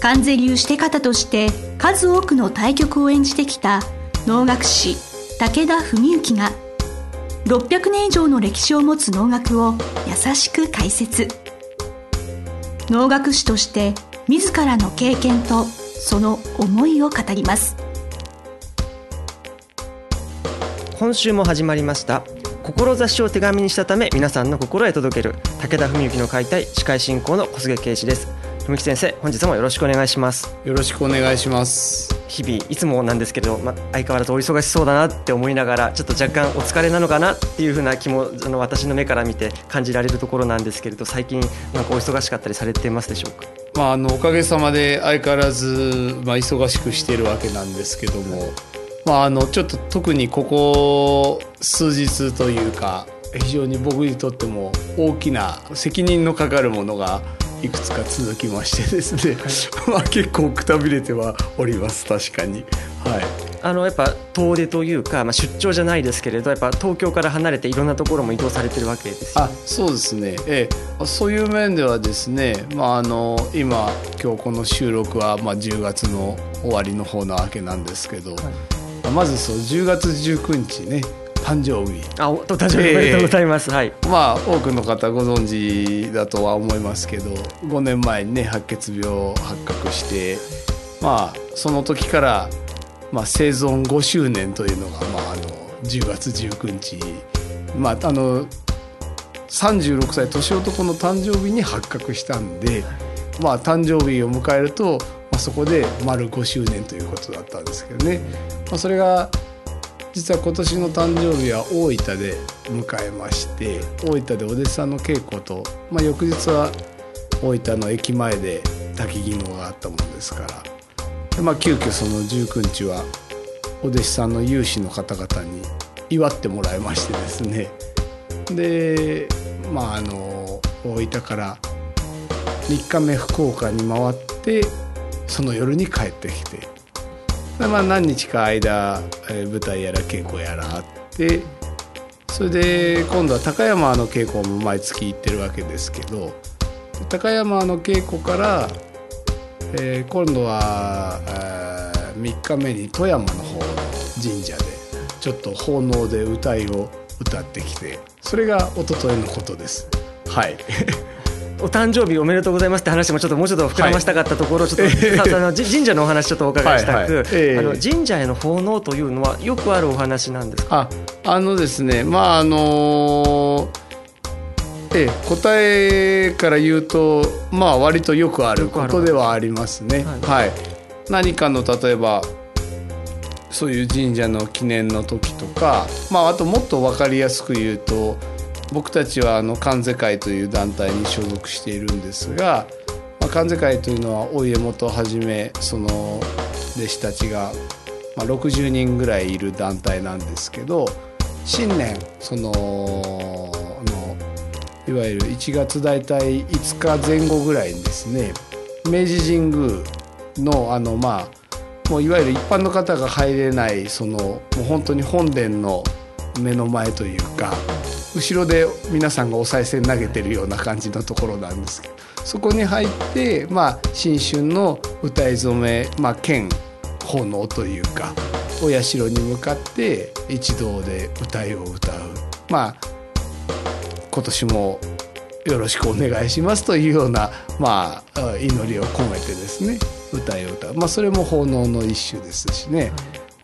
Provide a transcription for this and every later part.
関税流して方として数多くの対局を演じてきた能楽師武田文幸が600年以上の歴史を持つ能楽を優しく解説。能楽師として自らの経験とその思いを語ります。今週も始まりました。志を手紙にしたため皆さんの心へ届ける武田文幸の解体司会進行の小菅圭司です。文幸先生本日もよろしくお願いします。よろしくお願いします。日々いつもなんですけど、ま、相変わらずお忙しそうだなって思いながらちょっと若干お疲れなのかなっていうふうな気もあの私の目から見て感じられるところなんですけれど最近なんかお忙しかったりされてますでしょうか？まあ、あのおかげさまで相変わらず、まあ、忙しくしているわけなんですけども、まあ、あのちょっと特にここ数日というか非常に僕にとっても大きな責任のかかるものがいくつか続きましてですね、はい、まあ結構くたびれてはおります確かに。はい。あのやっぱ遠出というか、まあ、出張じゃないですけれどやっぱ東京から離れていろんなところも移動されてるわけですあそうですね、ええ、そういう面ではですね、まあ、あの今今日この収録は、まあ、10月の終わりの方なわけなんですけど、はい、まずそう10月19日ね誕生日。あお誕生日おめでとうございます、えー、はい。まあ多くの方ご存知だとは思いますけど5年前にね白血病発覚してまあその時からまあ、生存5周年というのが、まあ、あの10月19日、まあ、あの36歳年男の誕生日に発覚したんで、まあ、誕生日を迎えると、まあ、そこで丸5周年ということだったんですけどね、まあ、それが実は今年の誕生日は大分で迎えまして大分でお弟子さんの稽古と、まあ、翌日は大分の駅前で滝技能があったものですから。でまあ急遽その19日はお弟子さんの有志の方々に祝ってもらいましてですねでまああの大分から3日目福岡に回ってその夜に帰ってきて、まあ、何日か間、舞台やら稽古やらあってそれで今度は高山の稽古も毎月行ってるわけですけど高山の稽古からえー、今度は、えー、3日目に富山の方の神社でちょっと奉納で歌いを歌ってきてそれが一昨日のことです。はい。お誕生日おめでとうございますって話もちょっともうちょっと膨らましたかったところ、はい、ちょっと、あの神社のお話ちょっとお伺いしたく、はいはい。えー、あの神社への奉納というのはよくあるお話なんですか？ああのですねまああのーええ、答えから言うとまあ割とよくあることではありますね。はい、はい、何かの例えばそういう神社の記念の時とか、まあ、あともっと分かりやすく言うと僕たちはあの関世会という団体に所属しているんですが、まあ、関世会というのはお家元をはじめその弟子たちが、まあ、60人ぐらいいる団体なんですけど新年そのいわゆる1月大体5日前後ぐらいにですね明治神宮のあのまあもういわゆる一般の方が入れないそのもう本当に本殿の目の前というか後ろで皆さんがお賽銭投げてるような感じのところなんですけどそこに入ってまあ新春の歌い初め、まあ、兼奉納というかお社に向かって一同で歌いを歌うまあ今年もよろしくお願いしますというような、まあ、祈りを込めてですね歌いを歌う、まあ、それも奉納の一種ですしね、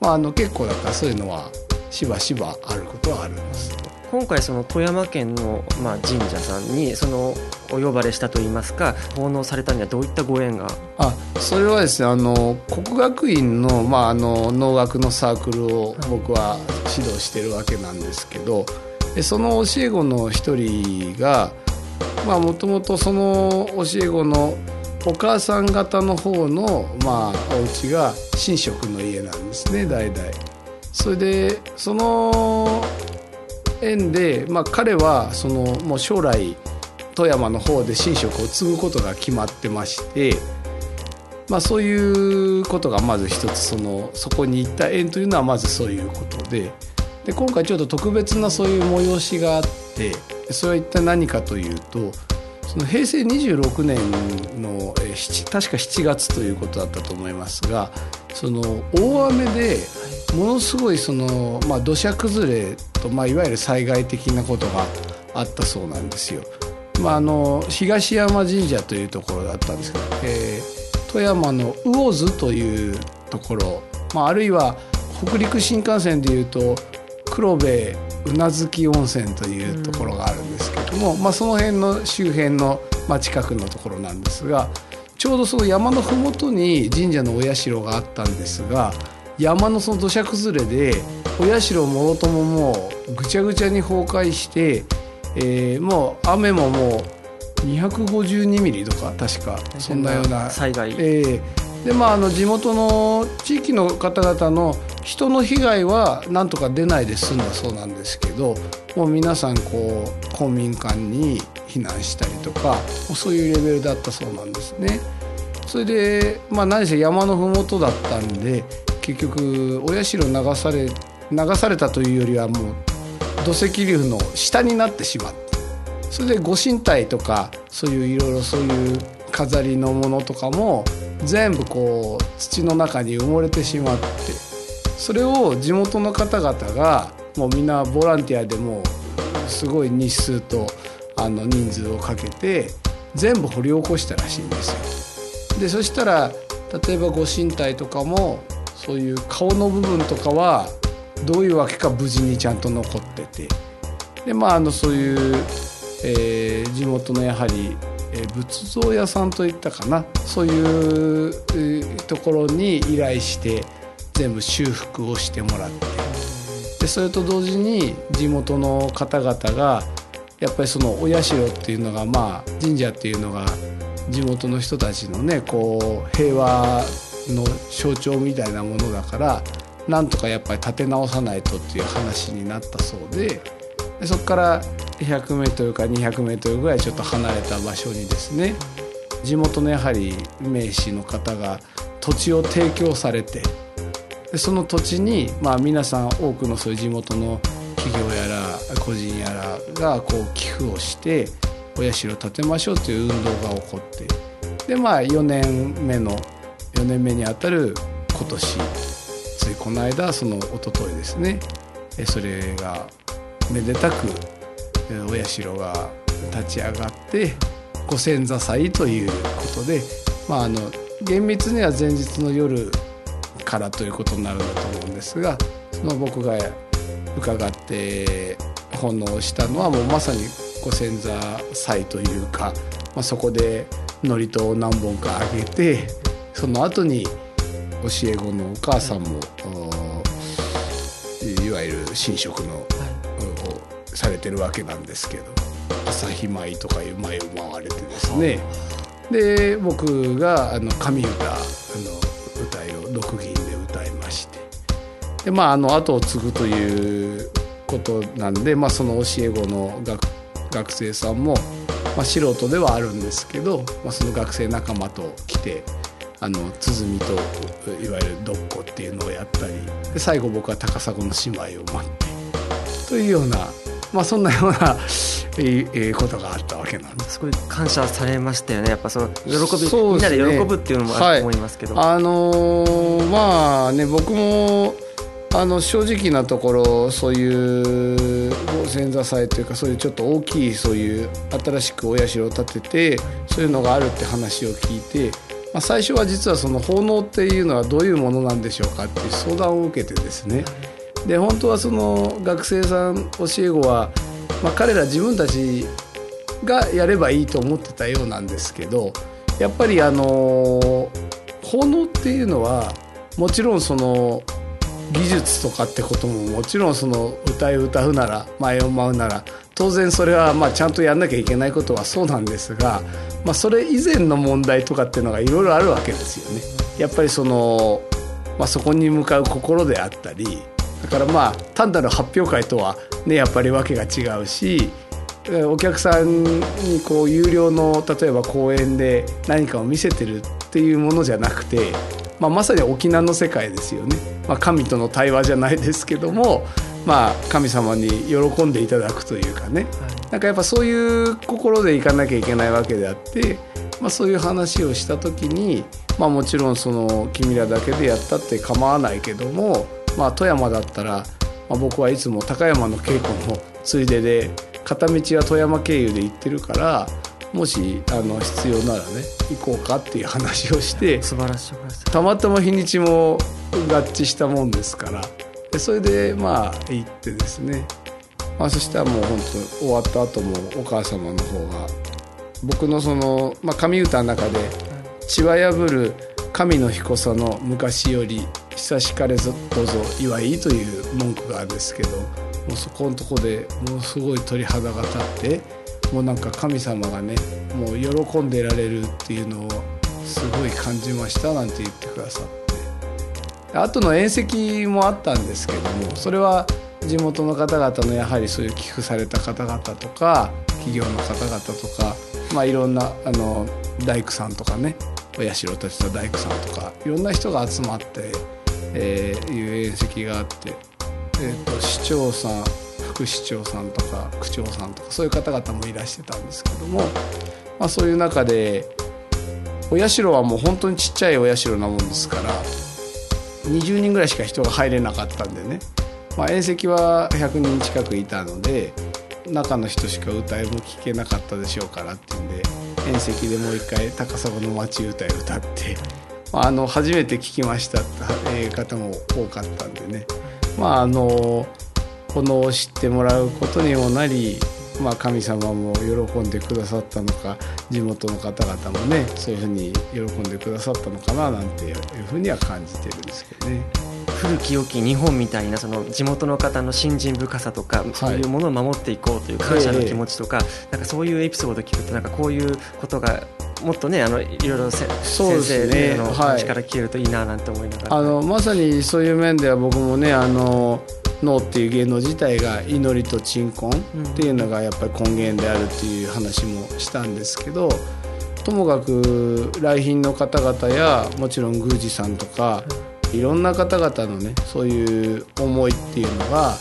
まあ、あの結構だからそういうのはしばしばあることはあります。今回その富山県のまあ神社さんにそのお呼ばれしたといいますか奉納されたにはどういったご縁が？あそれはですねあの国学院の,、まあ、あの能楽のサークルを僕は指導してるわけなんですけど、でその教え子の一人がもともとその教え子のお母さん方の方の、まあ、お家が神職の家なんですね代々。それでその縁で、まあ、彼はそのもう将来富山の方で神職を継ぐことが決まってまして、まあ、そういうことがまず一つそのそこに行った縁というのはまずそういうことでで今回ちょっと特別なそういう催しがあってそれは一体何かというとその平成26年の確か7月ということだったと思いますがその大雨でものすごいその、まあ、土砂崩れと、まあ、いわゆる災害的なことがあったそうなんですよ。まあ、あの東山神社というところだったんですけど、えー、富山の魚津というところ、まあ、あるいは北陸新幹線でいうと黒部宇奈月温泉というところがあるんですけども、うん、まあ、その辺の周辺の、まあ、近くのところなんですがちょうどその山の麓に神社のお社があったんですが山のその土砂崩れでお社もろとももうぐちゃぐちゃに崩壊して、えー、もう雨ももう252ミリとか確かそんなような災害、えー、でまああの地元の地域の方々の人の被害はなんとか出ないで済んだそうなんですけどもう皆さんこう公民館に避難したりとかそういうレベルだったそうなんですね。それで、まあ、何せ山の麓だったんで結局お社流され流されたというよりはもう土石流の下になってしまってそれでご神体とかそういういろいろそういう飾りのものとかも全部こう土の中に埋もれてしまってそれを地元の方々がもうみんなボランティアでもすごい日数とあの人数をかけて全部掘り起こしたらしいんですよ。でそしたら例えばご神体とかもそういう顔の部分とかはどういうわけか無事にちゃんと残っててでまああのそういう、えー、地元のやはり、えー、仏像屋さんといったかなそういう、えー、ところに依頼して全部修復をしてもらって。でそれと同時に地元の方々がやっぱりそのお社っていうのがまあ神社っていうのが地元の人たちのねこう平和の象徴みたいなものだからなんとかやっぱり立て直さないとっていう話になったそうででそこから 100m か 200m ぐらいちょっと離れた場所にですね地元のやはり名士の方が土地を提供されてでその土地に、まあ、皆さん多くのそういう地元の企業やら個人やらがこう寄付をしてお社を建てましょうという運動が起こってでまあ4年目の4年目にあたる今年ついこの間その一昨日ですねそれがめでたくお社が立ち上がってご先祖祭ということで、まあ、あの厳密には前日の夜からということになるんだと思うんですがその僕が伺って奉納したのはもうまさにご先祖祭というか、まあ、そこで祝詞を何本かあげてその後に教え子のお母さんも、い、わゆる神職の、はい、されてるわけなんですけど朝日舞とかいう舞を舞われてですね。で僕があの神歌あの歌いを六銀で歌いまして。でまああの後を継ぐということなんで、まあ、その教え子の学学生さんも、まあ、素人ではあるんですけど、まあ、その学生仲間と来てあの鼓といわゆるどっこっていうのをやったりで最後僕は高砂の姉妹を待ってというような、まあ、そんなようなええことがあったわけなんです。すごい感謝されましたよね。やっぱその喜び、ね、みんなで喜ぶっていうのもあると思いますけど。はい、あのー、まあね僕もあの正直なところそういうご先祖祭というかそういうちょっと大きいそういう新しくお社を建ててそういうのがあるって話を聞いてまあ、最初は実はその奉納っていうのはどういうものなんでしょうかっていう相談を受けてですねで本当はその学生さん教え子は、まあ、彼ら自分たちがやればいいと思ってたようなんですけどやっぱりあの奉納っていうのはもちろんその技術とかってことももちろんその歌い歌うなら前を舞うなら当然それはまあちゃんとやんなきゃいけないことはそうなんですが、まあ、それ以前の問題とかっていうのがいろいろあるわけですよね。やっぱりその、まあ、そこに向かう心であったりだからまあ単なる発表会とはねやっぱり訳が違うしお客さんにこう有料の例えば公演で何かを見せてるっていうものじゃなくて、まあ、まさに沖縄の世界ですよね、まあ、神との対話じゃないですけども、まあ、神様に喜んでいただくというかね、なんかやっぱそういう心でいかなきゃいけないわけであって、まあ、そういう話をした時に、まあ、もちろんその君らだけでやったって構わないけども、まあ、富山だったら、まあ、僕はいつも高山の稽古のついでで片道は富山経由で行ってるからもしあの必要ならね行こうかっていう話をして素晴らしいたまたま日にちも合致したもんですから。でそれでまあ行ってですね、まあ、そしたらもう本当終わった後もお母様の方が僕のその、まあ、神歌の中で「血は破る神の彦さの昔より久しかれぞどうぞ祝い」という文句があるんですけどもうそこのとこでものすごい鳥肌が立ってもうなんか神様がねもう喜んでられるっていうのをすごい感じましたなんて言ってくださって。あとの宴席もあったんですけどもそれは地元の方々のやはりそういう寄付された方々とか企業の方々とか、まあ、いろんなあの大工さんとかねお社を建てた大工さんとかいろんな人が集まって、えー、いう宴席があって。えーと、市長さん副市長さんとか区長さんとかそういう方々もいらしてたんですけども、まあ、そういう中でお社はもう本当にちっちゃいお社なもんですから20人ぐらいしか人が入れなかったんでね、まあ、宴席は100人近くいたので中の人しか歌いも聞けなかったでしょうからっていうんで宴席でもう一回高砂の町歌い歌って、あの初めて聞きましたって方も多かったんでね。まああのこの知ってもらうことにもなり、まあ、神様も喜んでくださったのか地元の方々もねそういうふうに喜んでくださったのかななんていうふうには感じてるんですけどね。古き良き日本みたいなその地元の方の信心深さとか、そういうものを守っていこうという感謝の気持ちとか、なんかそういうエピソードを聞くとなんかこういうことがもっとねあのいろいろせ、ね、先生の話から聞けるといいななんて思いながら、はい、あのまさにそういう面では僕もねあの脳っていう芸能自体が祈りと鎮魂っていうのがやっぱり根源であるっていう話もしたんですけどともかく来賓の方々やもちろん宮司さんとかいろんな方々のねそういう思いっていうのが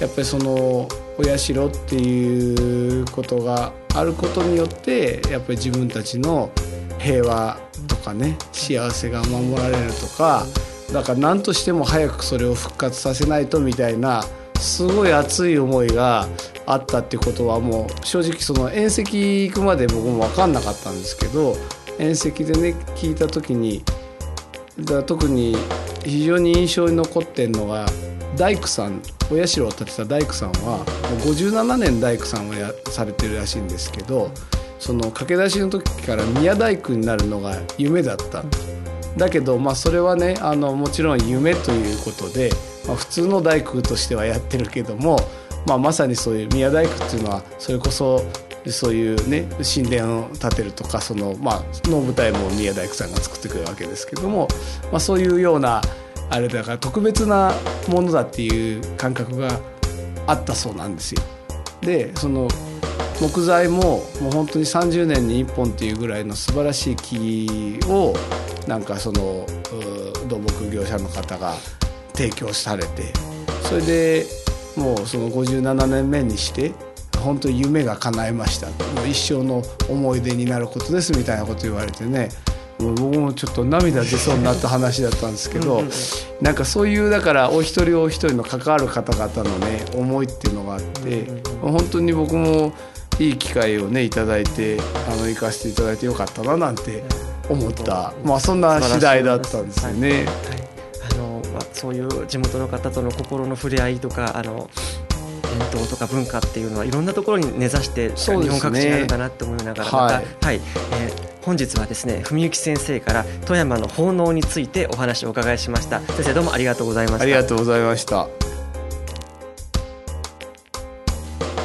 やっぱりそのお社っていうことがあることによってやっぱり自分たちの平和とかね幸せが守られるとかだから何としても早くそれを復活させないとみたいなすごい熱い思いがあったってことはもう正直その宴席行くまで僕も分かんなかったんですけど宴席でね聞いた時にだ特に非常に印象に残ってるのが大工さんお社を建てた大工さんはもう57年大工さんをやされてるらしいんですけどその駆け出しの時から宮大工になるのが夢だった。だけど、まあ、それはねあのもちろん夢ということで、まあ、普通の大工としてはやってるけども、まあ、まさにそういう宮大工っていうのはそれこそそういうね神殿を建てるとかその、まあ、の舞台も宮大工さんが作ってくるわけですけども、まあ、そういうようなあれだから特別なものだっていう感覚があったそうなんですよ。でその木材ももう本当に30年に1本っていうぐらいの素晴らしい木をなんかその土木業者の方が提供されてそれでもうその57年目にして本当に夢が叶えました。もう一生の思い出になることですみたいなこと言われてね。もう僕もちょっと涙出そうになった話だったんですけどなんかそういうだからお一人お一人の関わる方々のね思いっていうのがあって本当に僕もいい機会をね頂いてあの行かせていただいてよかったななんて思った、まあ、そんな次第だったんですよね。はい。あのまあ、そういう地元の方との心の触れ合いとかあの伝統とか文化っていうのはいろんなところに根ざして、日本各地にあるんだなって思いながらまた、はい、はい、えー本日はですね文幸先生から富山の奉納についてお話をお伺いしました。先生どうもありがとうございました。ありがとうございました。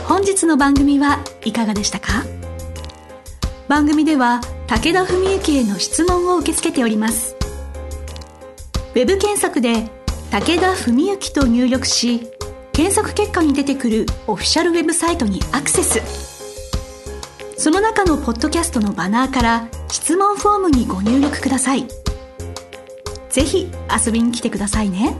本日の番組はいかがでしたか？番組では武田文幸への質問を受け付けております。ウェブ検索で武田文幸と入力し検索結果に出てくるオフィシャルウェブサイトにアクセスその中のポッドキャストのバナーから質問フォームにご入力くださいぜひ遊びに来てくださいね。